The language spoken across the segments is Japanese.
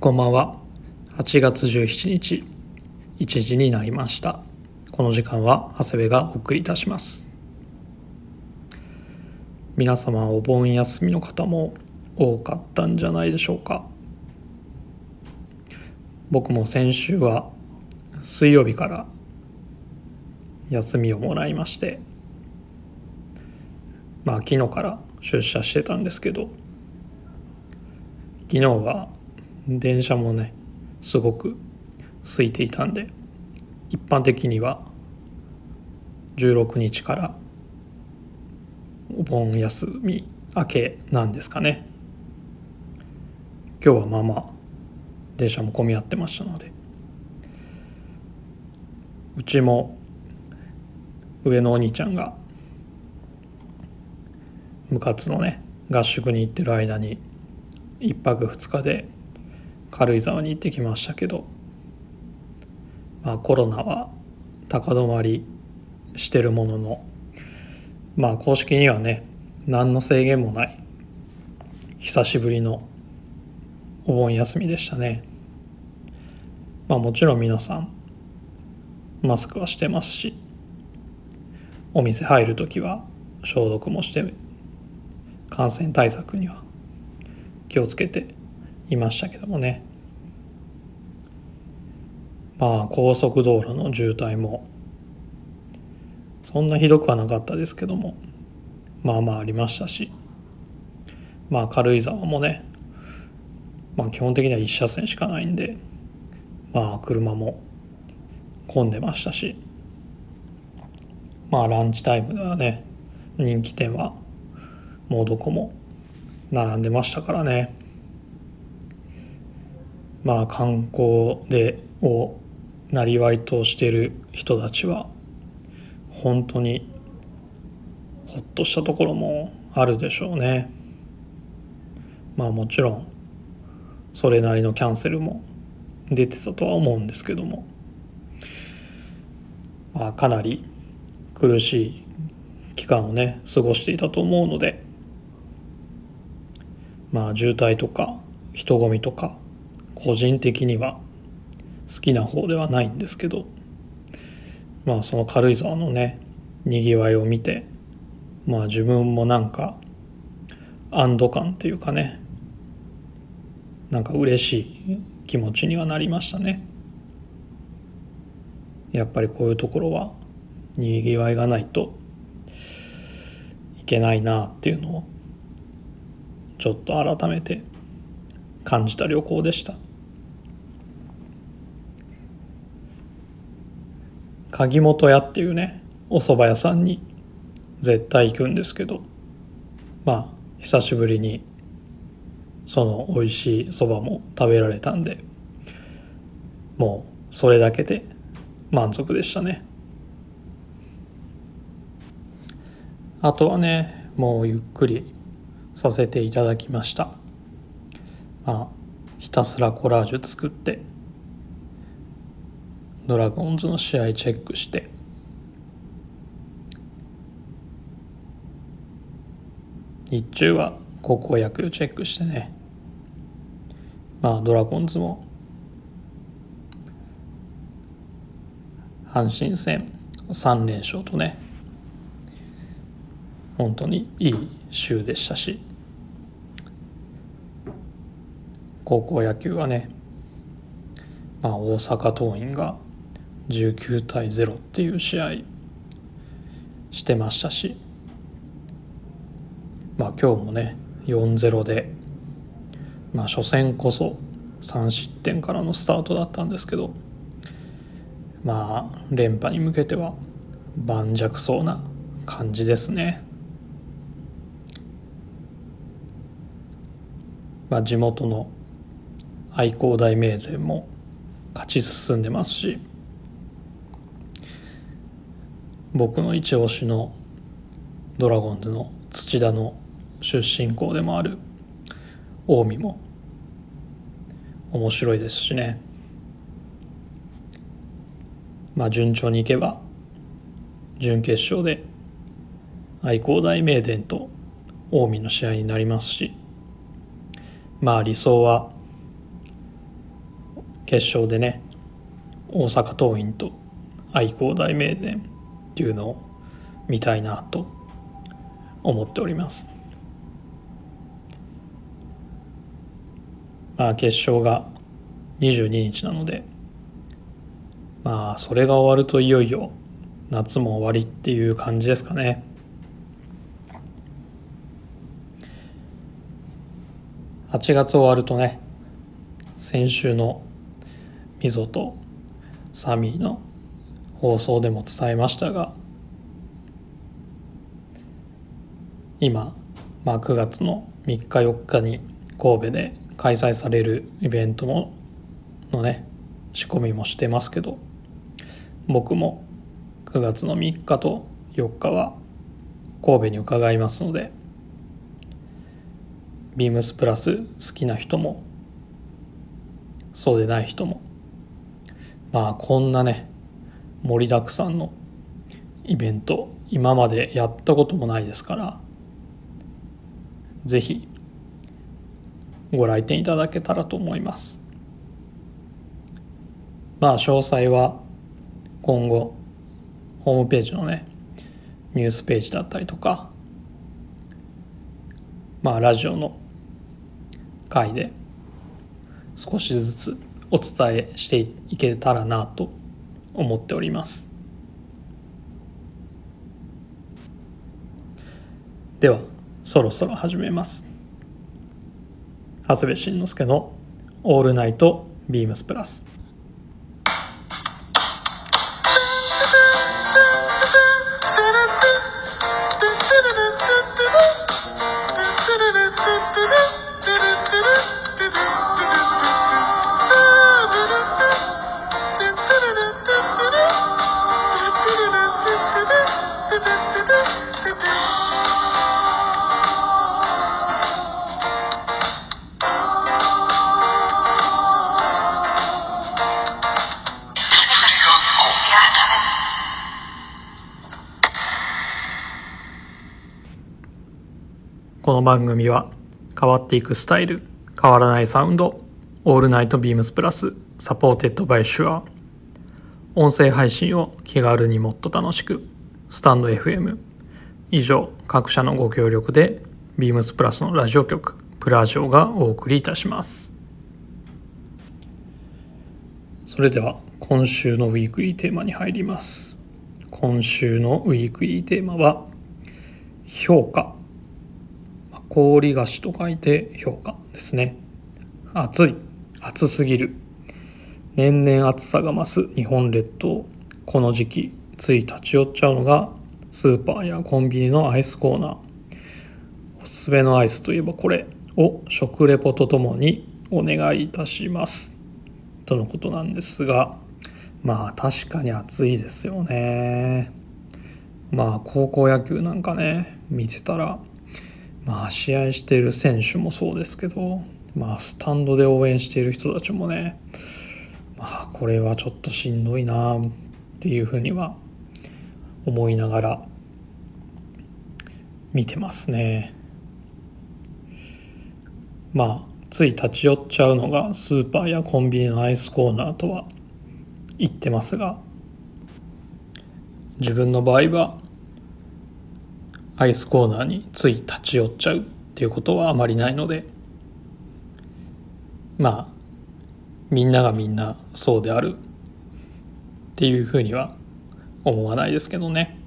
こんばんは。8月17日、1時になりました。この時間は長谷部がお送りいたします。皆様お盆休みの方も多かったんじゃないでしょうか。僕も先週は水曜日から休みをもらいまして、まあ昨日から出社してたんですけど、昨日は電車もねすごく空いていたんで一般的には16日からお盆休み明けなんですかね。今日はまあまあ電車も混み合ってましたのでうちも上のお兄ちゃんが部活のね合宿に行ってる間に1泊2日で軽井沢に行ってきましたけど、まあ、コロナは高止まりしてるもののまあ公式にはね何の制限もない久しぶりのお盆休みでしたね。まあもちろん皆さんマスクはしてますしお店入る時は消毒もして感染対策には気をつけていましたけどもね。まあ高速道路の渋滞もそんなひどくはなかったですけどもまあまあありましたしまあ軽井沢もねまあ基本的には1車線しかないんでまあ車も混んでましたしまあランチタイムではね人気店はもうどこも並んでましたからね。まあ観光でをなりわいとしてる人たちは本当にほっとしたところもあるでしょうね。まあもちろんそれなりのキャンセルも出てたとは思うんですけども。まあかなり苦しい期間をね過ごしていたと思うので。まあ渋滞とか人混みとか個人的には好きな方ではないんですけどまあその軽井沢のねにぎわいを見てまあ自分もなんか安堵感っていうかねなんか嬉しい気持ちにはなりましたね。やっぱりこういうところはにぎわいがないといけないなっていうのをちょっと改めて感じた旅行でした。鍵本屋っていうねお蕎麦屋さんに絶対行くんですけどまあ久しぶりにその美味しい蕎麦も食べられたんでもうそれだけで満足でしたね。あとはねもうゆっくりさせていただきました。まあひたすらコラージュ作ってドラゴンズの試合チェックして。日中は高校野球チェックしてね。まあドラゴンズも阪神戦3連勝とね。本当にいい週でしたし。高校野球はね、まあ、大阪桐蔭が19対0っていう試合してましたしまあ今日もね4-0でまあ初戦こそ3失点からのスタートだったんですけどまあ連覇に向けては盤石そうな感じですね。まあ、地元の愛工大名電も勝ち進んでますし僕の一押しのドラゴンズの土田の出身校でもある近江も面白いですしね。まあ順調にいけば準決勝で愛工大名電と近江の試合になりますしまあ理想は決勝でね大阪桐蔭と愛工大名電っていうのを見たいなと思っております。まあ決勝が22日なのでまあそれが終わるといよいよ夏も終わりっていう感じですかね。8月終わるとね先週のみぞとサミーの放送でも伝えましたが今、まあ、9月の3日4日に神戸で開催されるイベントののね仕込みもしてますけど僕も9月の3日と4日は神戸に伺いますのでビームスプラス好きな人もそうでない人もまあこんなね盛りだくさんのイベント今までやったこともないですからぜひご来店いただけたらと思います。まあ詳細は今後ホームページのねニュースページだったりとかまあラジオの回で少しずつお伝えしていけたらなと思っております。ではそろそろ始めます。長谷部慎之介の「オールナイトビームスプラス」この番組は変わっていくスタイル変わらないサウンド All Night BEAMS+ supported by Shure 音声配信を気軽にもっと楽しくスタンド FM 以上各社のご協力で BEAMS+ のラジオ局プラジオがお送りいたします。それでは今週のウィークリーテーマに入ります。今週のウィークリーテーマは評価。氷菓子と書いて評価ですね。暑い暑すぎる。年々暑さが増す日本列島。この時期つい立ち寄っちゃうのがスーパーやコンビニのアイスコーナー。おすすめのアイスといえばこれを食レポとともにお願いいたします。とのことなんですがまあ確かに暑いですよね。まあ高校野球なんかね見てたらまあ試合している選手もそうですけどまあスタンドで応援している人たちもねまあこれはちょっとしんどいなっていうふうには思いながら見てますね。まあつい立ち寄っちゃうのがスーパーやコンビニのアイスコーナーとは言ってますが自分の場合はアイスコーナーについ立ち寄っちゃうっていうことはあまりないのでまあみんながみんなそうであるっていうふうには思わないですけどね。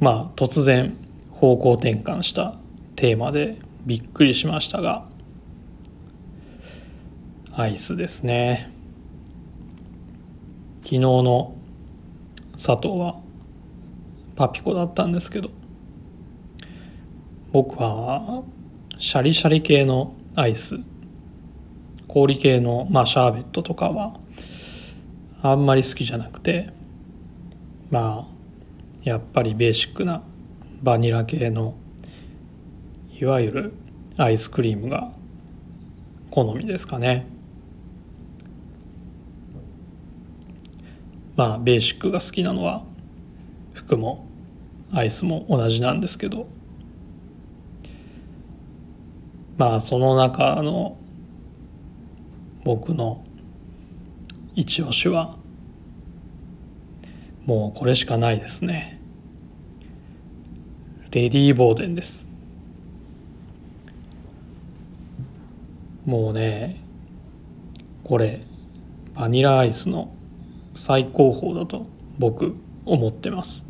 まあ突然方向転換したテーマでびっくりしましたがアイスですね。昨日の佐藤はパピコだったんですけど。僕はシャリシャリ系のアイス。氷系の、まあ、シャーベットとかはあんまり好きじゃなくて。まあやっぱりベーシックなバニラ系のいわゆるアイスクリームが好みですかね。まあベーシックが好きなのは服もアイスも同じなんですけど。まあその中の僕の一押しはもうこれしかないですね。レディー・ボーデンです。もうねこれバニラアイスの最高峰だと僕思ってます。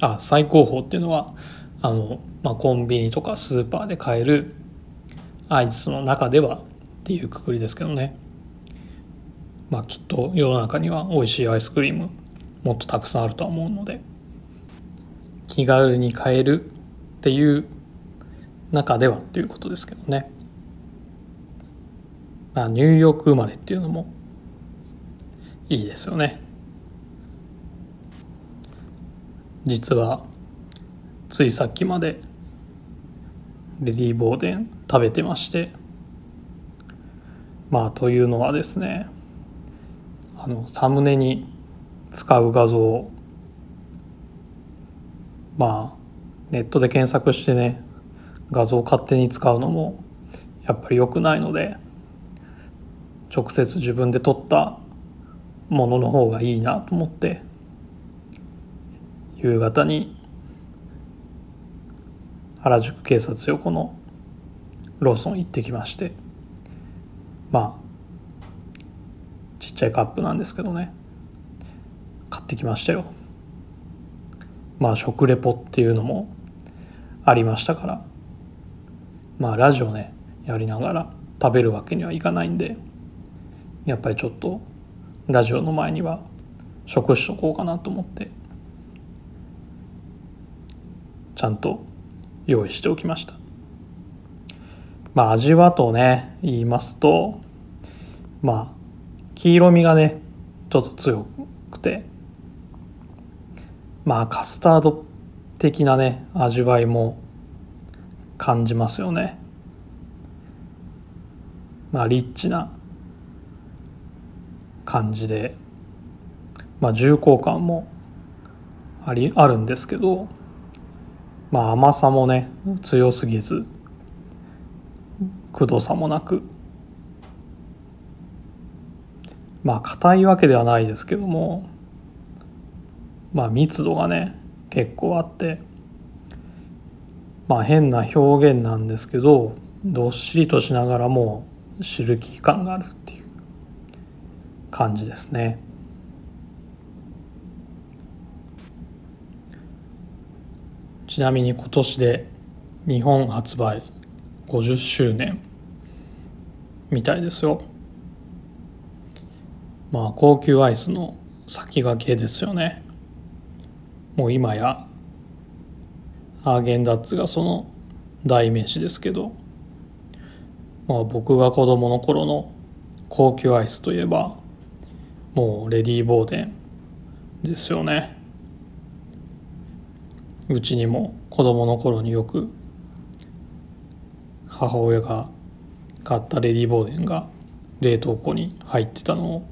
あ最高峰っていうのはあの、まあ、コンビニとかスーパーで買えるアイスの中ではっていうくくりですけどね。まあきっと世の中には美味しいアイスクリームもっとたくさんあるとは思うので気軽に買えるっていう中ではっていうことですけどね。まあニューヨーク生まれっていうのもいいですよね。実はついさっきまでレディー・ボーデン食べてましてまあというのはですねあのサムネに使う画像まあネットで検索してね画像を勝手に使うのもやっぱり良くないので直接自分で撮ったものの方がいいなと思って夕方に原宿警察横のローソン行ってきましてまあちっちゃいカップなんですけどね。買ってきましたよ。まあ食レポっていうのもありましたからまあラジオねやりながら食べるわけにはいかないんでやっぱりちょっとラジオの前には食しとこうかなと思ってちゃんと用意しておきました。まあ味はとね言いますとまあ黄色みがねちょっと強くてまあカスタード的なね味わいも感じますよね。まあリッチな感じでまあ重厚感もありあるんですけどまあ甘さもね強すぎずくどさもなくまあ硬いわけではないですけどもまあ密度がね結構あってまあ変な表現なんですけどどっしりとしながらもシルキー感があるっていう感じですね。ちなみに今年で日本発売50周年みたいですよ。まあ高級アイスの先駆けですよね。もう今やアーゲンダッツがその代名詞ですけど、まあ、僕が子供の頃の高級アイスといえばもうレディー・ボーデンですよねうちにも子供の頃によく母親が買ったレディー・ボーデンが冷凍庫に入ってたのを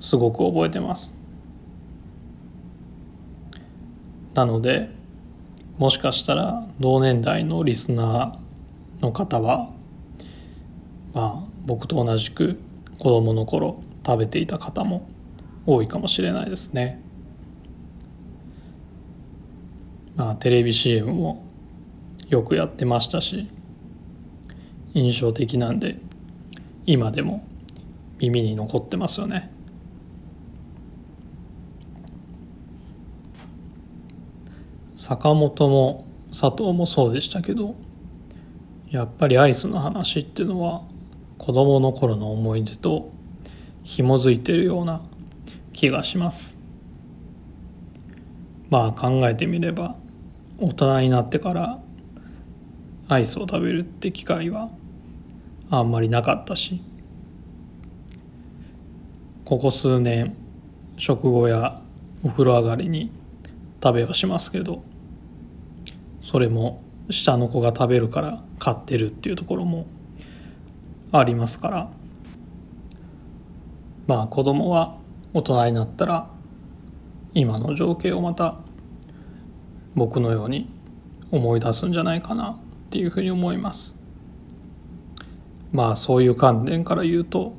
すごく覚えてますなのでもしかしたら同年代のリスナーの方はまあ僕と同じく子供の頃食べていた方も多いかもしれないですね。まあテレビ CM もよくやってましたし印象的なんで今でも耳に残ってますよね。坂本も佐藤もそうでしたけどやっぱりアイスの話っていうのは子供の頃の思い出と紐づいてるような気がしますまあ考えてみれば大人になってからアイスを食べるって機会はあんまりなかったしここ数年食後やお風呂上がりに食べはしますけどそれも下の子が食べるから買ってるっていうところもありますから。まあ子供は大人になったら今の情景をまた僕のように思い出すんじゃないかなっていうふうに思います。まあそういう観点から言うと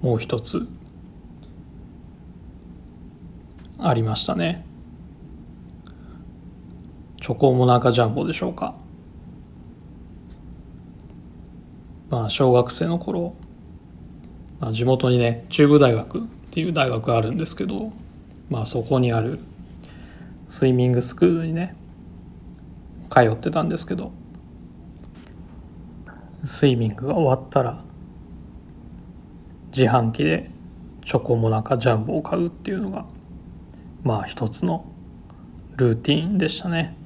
もう一つありましたね。チョコモナカジャンボでしょうか。まあ小学生の頃、まあ、地元にね中部大学っていう大学があるんですけどまあそこにあるスイミングスクールにね通ってたんですけどスイミングが終わったら自販機でチョコモナカジャンボを買うっていうのがまあ一つのルーティンでしたね。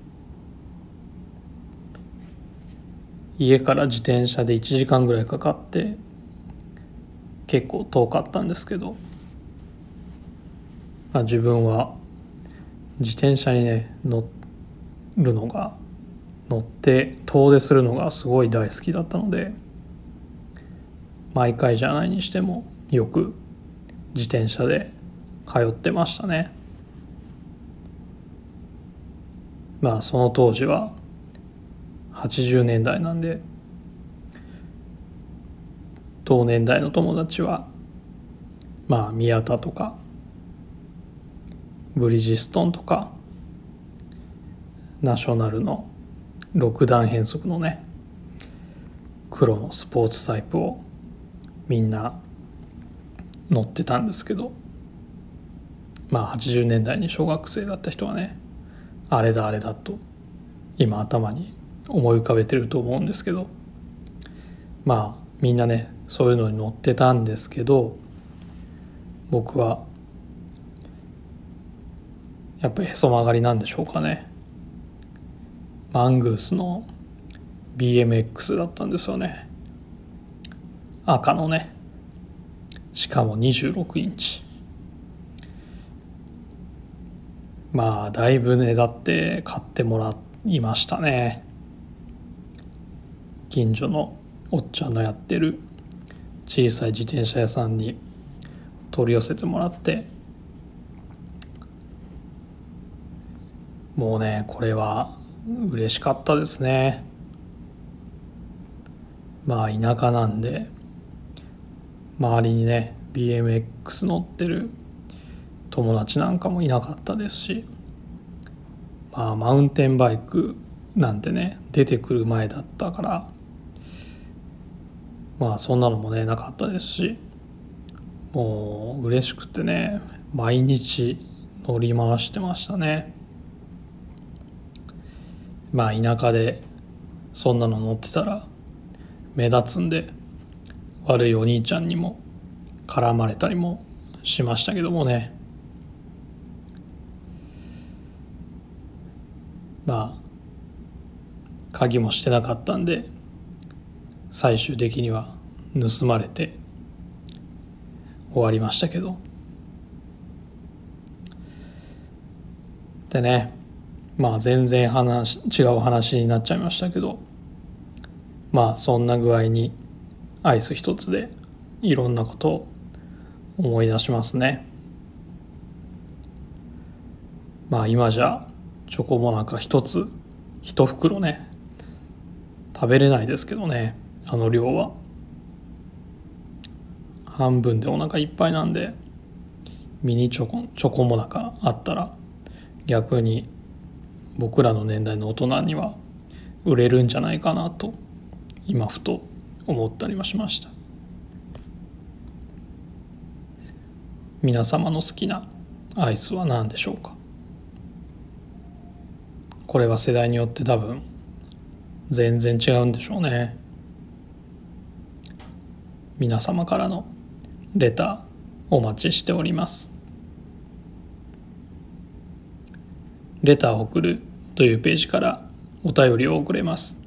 家から自転車で1時間ぐらいかかって結構遠かったんですけど、まあ、自分は自転車にね乗るのが乗って遠出するのがすごい大好きだったので毎回じゃないにしてもよく自転車で通ってましたね。まあその当時は80年代なんで同年代の友達はまあ宮田とかブリヂストンとかナショナルの6段変速のね黒のスポーツタイプをみんな乗ってたんですけどまあ80年代に小学生だった人はねあれだあれだと今頭に思い浮かべてると思うんですけどまあみんなねそういうのに乗ってたんですけど僕はやっぱへそ曲がりなんでしょうかね。マングースの BMX だったんですよね。赤のね。しかも26インチ。まあだいぶねだって買ってもらいましたね。近所のおっちゃんのやってる小さい自転車屋さんに取り寄せてもらって。もうねこれは嬉しかったですね。まあ田舎なんで周りにね BMX 乗ってる友達なんかもいなかったですしまあマウンテンバイクなんてね出てくる前だったからまあそんなのもねなかったですしもう嬉しくてね毎日乗り回してましたね。まあ田舎でそんなの乗ってたら目立つんで悪いお兄ちゃんにも絡まれたりもしましたけどもね。まあ鍵もしてなかったんで最終的には盗まれて終わりましたけど。でねまあ全然話違う話になっちゃいましたけどまあそんな具合にアイス一つでいろんなことを思い出しますね。まあ今じゃチョコモナカ一つ一袋ね食べれないですけどねあの量は。半分でお腹いっぱいなんでミニチョコチョコモナカあったら逆に僕らの年代の大人には売れるんじゃないかなと今ふと思ったりもしました。皆様の好きなアイスは何でしょうか？これは世代によって多分全然違うんでしょうね。皆様からのレターお待ちしております。レターを送るというページからお便りを送れます。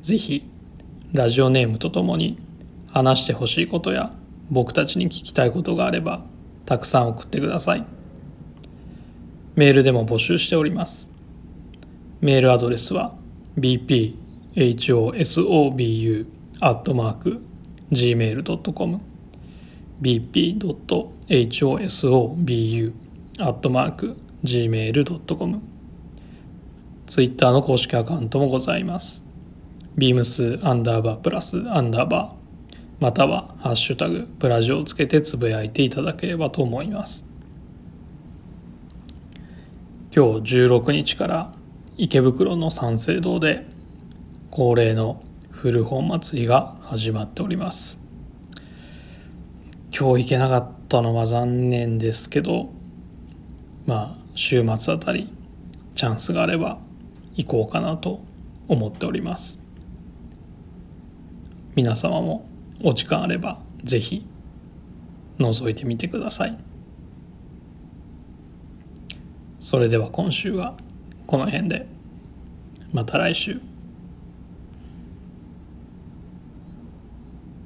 ぜひラジオネームとともに話してほしいことや僕たちに聞きたいことがあればたくさん送ってください。メールでも募集しております。メールアドレスは bphosobu gmail.com bp.hosobu.gmail.com gmail.com ツイッターの公式アカウントもございます。beams アンダーバープラスアンダーバーまたは「ハッシュタグプラジオ」をつけてつぶやいていただければと思います。今日16日から池袋の三省堂で恒例の古本祭りが始まっております。今日行けなかったのは残念ですけどまあ週末あたりチャンスがあれば行こうかなと思っております。皆様もお時間あればぜひ覗いてみてください。それでは今週はこの辺で。また来週。